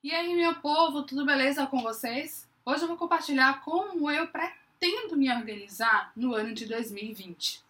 E aí, meu povo, tudo beleza com vocês? Hoje eu vou compartilhar como eu pretendo me organizar no ano de 2020.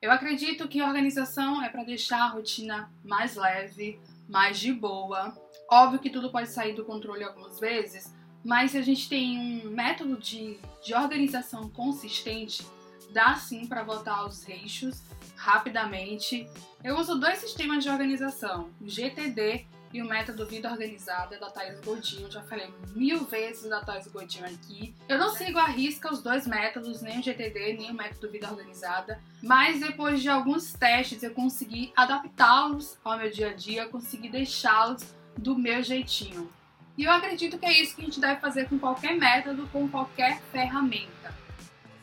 Eu acredito que organização é para deixar a rotina mais leve, mais de boa. Óbvio que tudo pode sair do controle algumas vezes, mas se a gente tem um método de, de organização consistente, dá sim para voltar aos eixos rapidamente. Eu uso dois sistemas de organização, o GTD e o método Vida Organizada da Thais Godinho. Já falei mil vezes da Thais Godinho aqui. Eu não sigo à risca os dois métodos, nem o GTD, nem o método Vida Organizada, mas depois de alguns testes eu consegui adaptá-los ao meu dia a dia, consegui deixá-los do meu jeitinho. E eu acredito que é isso que a gente deve fazer com qualquer método, com qualquer ferramenta.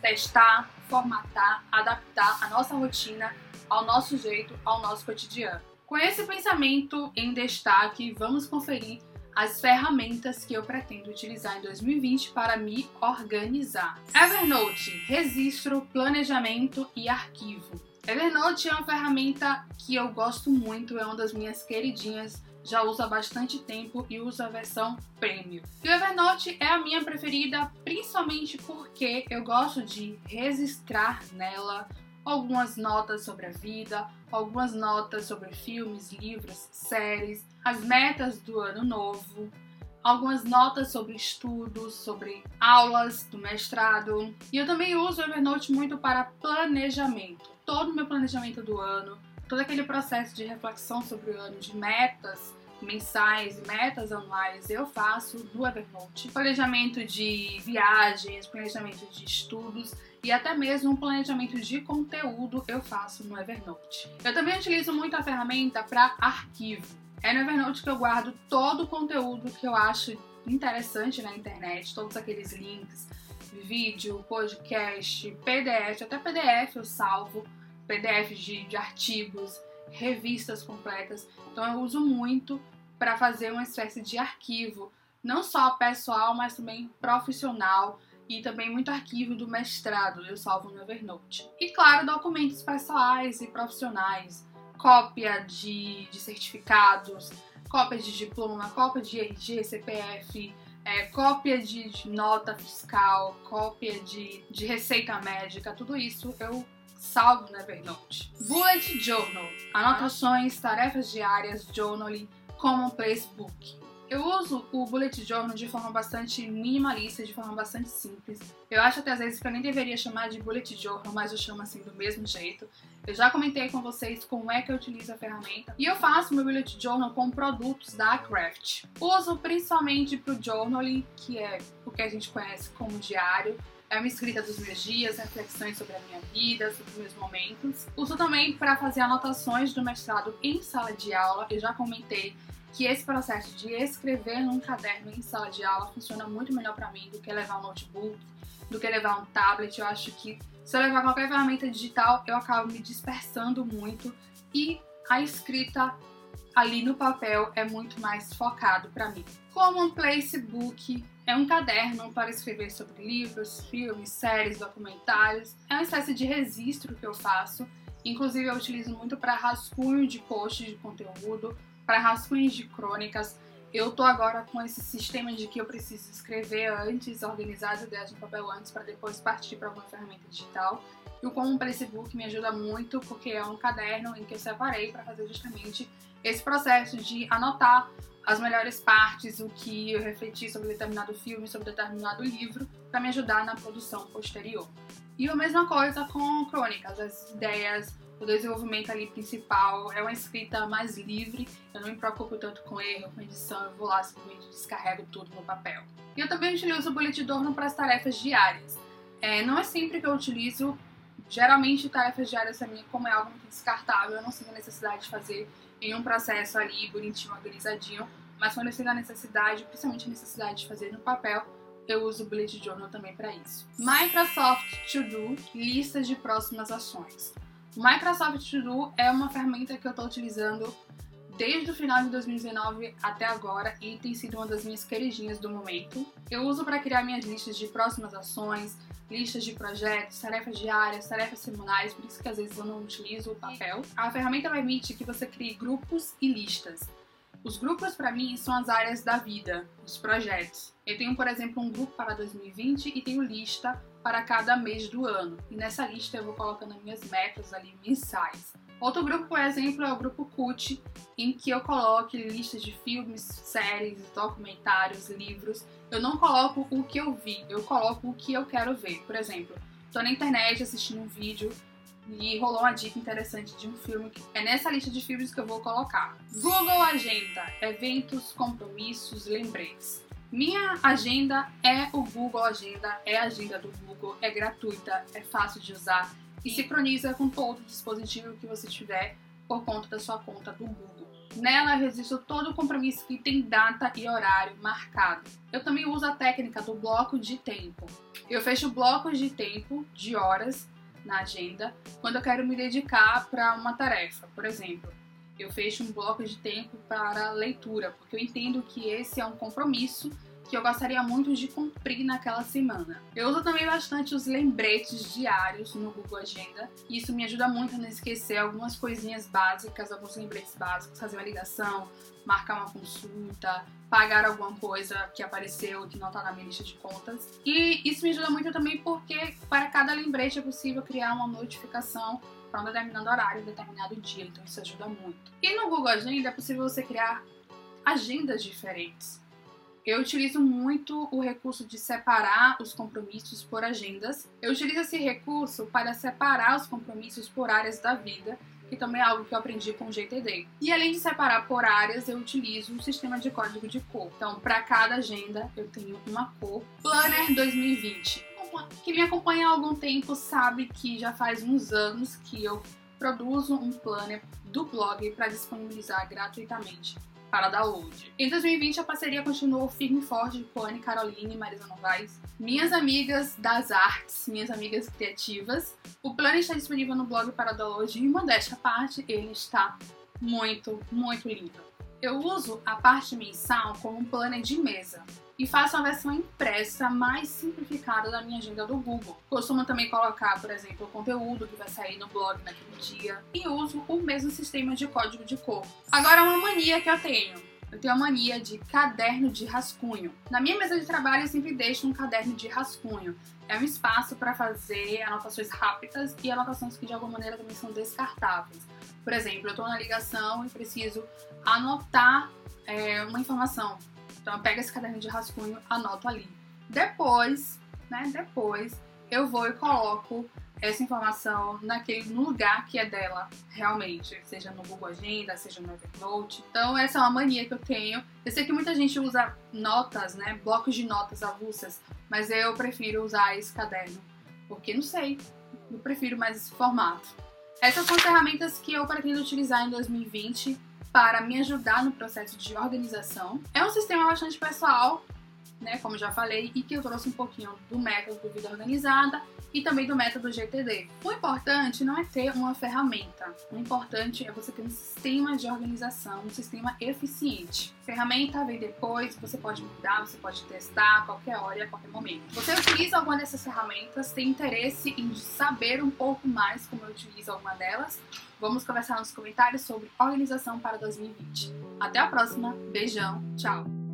Testar, formatar, adaptar a nossa rotina ao nosso jeito, ao nosso cotidiano. Com esse pensamento em destaque, vamos conferir as ferramentas que eu pretendo utilizar em 2020 para me organizar. Evernote, registro, planejamento e arquivo. Evernote é uma ferramenta que eu gosto muito, é uma das minhas queridinhas já uso há bastante tempo e uso a versão Premium. E o Evernote é a minha preferida, principalmente porque eu gosto de registrar nela algumas notas sobre a vida, algumas notas sobre filmes, livros, séries, as metas do ano novo, algumas notas sobre estudos, sobre aulas do mestrado. E eu também uso o Evernote muito para planejamento. Todo o meu planejamento do ano, todo aquele processo de reflexão sobre o ano, de metas mensais e metas anuais eu faço no Evernote. Planejamento de viagens, planejamento de estudos e até mesmo um planejamento de conteúdo eu faço no Evernote. Eu também utilizo muito a ferramenta para arquivo. É no Evernote que eu guardo todo o conteúdo que eu acho interessante na internet, todos aqueles links, vídeo, podcast, PDF, até PDF eu salvo, PDF de, de artigos, revistas completas. Então eu uso muito para fazer uma espécie de arquivo, não só pessoal, mas também profissional e também muito arquivo do mestrado, eu salvo no Evernote. E claro, documentos pessoais e profissionais, cópia de, de certificados, cópia de diploma, cópia de RG, CPF, é, cópia de, de, nota fiscal, cópia de, de receita médica, tudo isso eu salvo no Evernote. Bullet Journal, anotações, tarefas diárias, journaling, commonplace book. Eu uso o bullet journal de forma bastante minimalista, de forma bastante simples. Eu acho até às vezes que eu nem deveria chamar de bullet journal, mas eu chamo assim do mesmo jeito. Eu já comentei com vocês como é que eu utilizo a ferramenta. E eu faço meu bullet journal com produtos da Craft. Uso principalmente para o journaling, que é o que a gente conhece como diário. É uma escrita dos meus dias, reflexões sobre a minha vida, sobre os meus momentos. Uso também para fazer anotações do mestrado em sala de aula. Eu já comentei que esse processo de escrever num caderno em sala de aula funciona muito melhor para mim do que levar um notebook, do que levar um tablet. Eu acho que se eu levar qualquer ferramenta digital, eu acabo me dispersando muito e a escrita ali no papel é muito mais focado para mim. Como um placebook é um caderno para escrever sobre livros, filmes, séries, documentários. É uma espécie de registro que eu faço. Inclusive eu utilizo muito para rascunho de posts de conteúdo para rascunhos de crônicas. Eu tô agora com esse sistema de que eu preciso escrever antes, organizar as ideias no papel antes, para depois partir para alguma ferramenta digital. E o Como Facebook me ajuda muito porque é um caderno em que eu separei para fazer justamente esse processo de anotar as melhores partes, o que eu refleti sobre determinado filme, sobre determinado livro, para me ajudar na produção posterior. E a mesma coisa com crônicas, as ideias, o desenvolvimento ali principal é uma escrita mais livre, eu não me preocupo tanto com erro, com edição, eu vou lá simplesmente descarrego tudo no papel. E eu também utilizo o bullet journal para as tarefas diárias. É, não é sempre que eu utilizo, geralmente tarefas diárias para mim, como é algo muito descartável, eu não sinto a necessidade de fazer em um processo ali bonitinho, organizadinho, mas quando eu sinto a necessidade, principalmente a necessidade de fazer no papel, eu uso o Bullet Journal também para isso. Microsoft To Do, listas de próximas ações. O Microsoft To Do é uma ferramenta que eu estou utilizando desde o final de 2019 até agora e tem sido uma das minhas queridinhas do momento. Eu uso para criar minhas listas de próximas ações, listas de projetos, tarefas diárias, tarefas semanais, por isso que às vezes eu não utilizo o papel. A ferramenta permite que você crie grupos e listas. Os grupos, para mim, são as áreas da vida, os projetos. Eu tenho, por exemplo, um grupo para 2020 e tenho lista para cada mês do ano. E nessa lista eu vou colocando minhas metas ali mensais. Outro grupo, por exemplo, é o grupo CUT, em que eu coloco listas de filmes, séries, documentários, livros. Eu não coloco o que eu vi, eu coloco o que eu quero ver. Por exemplo, estou na internet assistindo um vídeo, e rolou uma dica interessante de um filme que é nessa lista de filmes que eu vou colocar. Google Agenda, eventos, compromissos, lembretes. Minha agenda é o Google Agenda, é a agenda do Google, é gratuita, é fácil de usar e sincroniza com todo o dispositivo que você tiver por conta da sua conta do Google. Nela registro todo o compromisso que tem data e horário marcado. Eu também uso a técnica do bloco de tempo. Eu fecho blocos de tempo, de horas, na agenda quando eu quero me dedicar para uma tarefa. Por exemplo, eu fecho um bloco de tempo para leitura, porque eu entendo que esse é um compromisso que eu gostaria muito de cumprir naquela semana. Eu uso também bastante os lembretes diários no Google Agenda. E isso me ajuda muito a não esquecer algumas coisinhas básicas, alguns lembretes básicos, fazer uma ligação, marcar uma consulta, pagar alguma coisa que apareceu que não está na minha lista de contas. E isso me ajuda muito também porque para cada lembrete é possível criar uma notificação para um determinado horário, um determinado dia, então isso ajuda muito. E no Google Agenda é possível você criar agendas diferentes. Eu utilizo muito o recurso de separar os compromissos por agendas. Eu utilizo esse recurso para separar os compromissos por áreas da vida, que também é algo que eu aprendi com o GTD. E além de separar por áreas, eu utilizo um sistema de código de cor. Então, para cada agenda, eu tenho uma cor. Planner 2020. Quem me acompanha há algum tempo sabe que já faz uns anos que eu produzo um planner do blog para disponibilizar gratuitamente para download. Em 2020, a parceria continuou firme e forte com Anne Caroline e Marisa Novaes, minhas amigas das artes, minhas amigas criativas. O plano está disponível no blog para download e, modéstia à parte, ele está muito, muito lindo. Eu uso a parte mensal como um planner de mesa e faço a versão impressa mais simplificada da minha agenda do Google. Costumo também colocar, por exemplo, o conteúdo que vai sair no blog naquele dia e uso o mesmo sistema de código de cor. Agora, uma mania que eu tenho. Eu tenho a mania de caderno de rascunho. Na minha mesa de trabalho, eu sempre deixo um caderno de rascunho. É um espaço para fazer anotações rápidas e anotações que de alguma maneira também são descartáveis. Por exemplo, eu estou na ligação e preciso anotar é, uma informação então eu pego esse caderno de rascunho, anoto ali. Depois, né, depois eu vou e coloco essa informação naquele no lugar que é dela realmente, seja no Google Agenda, seja no Evernote. Então essa é uma mania que eu tenho. Eu sei que muita gente usa notas, né, blocos de notas avulsas, mas eu prefiro usar esse caderno, porque não sei, eu prefiro mais esse formato. Essas são ferramentas que eu pretendo utilizar em 2020 para me ajudar no processo de organização. É um sistema bastante pessoal, né, como já falei, e que eu trouxe um pouquinho do método do Vida Organizada e também do método GTD. O importante não é ter uma ferramenta, o importante é você ter um sistema de organização, um sistema eficiente. Ferramenta vem depois, você pode mudar, você pode testar a qualquer hora e a qualquer momento. Você utiliza alguma dessas ferramentas, tem interesse em saber um pouco mais como eu utilizo alguma delas? Vamos conversar nos comentários sobre organização para 2020. Até a próxima, beijão, tchau!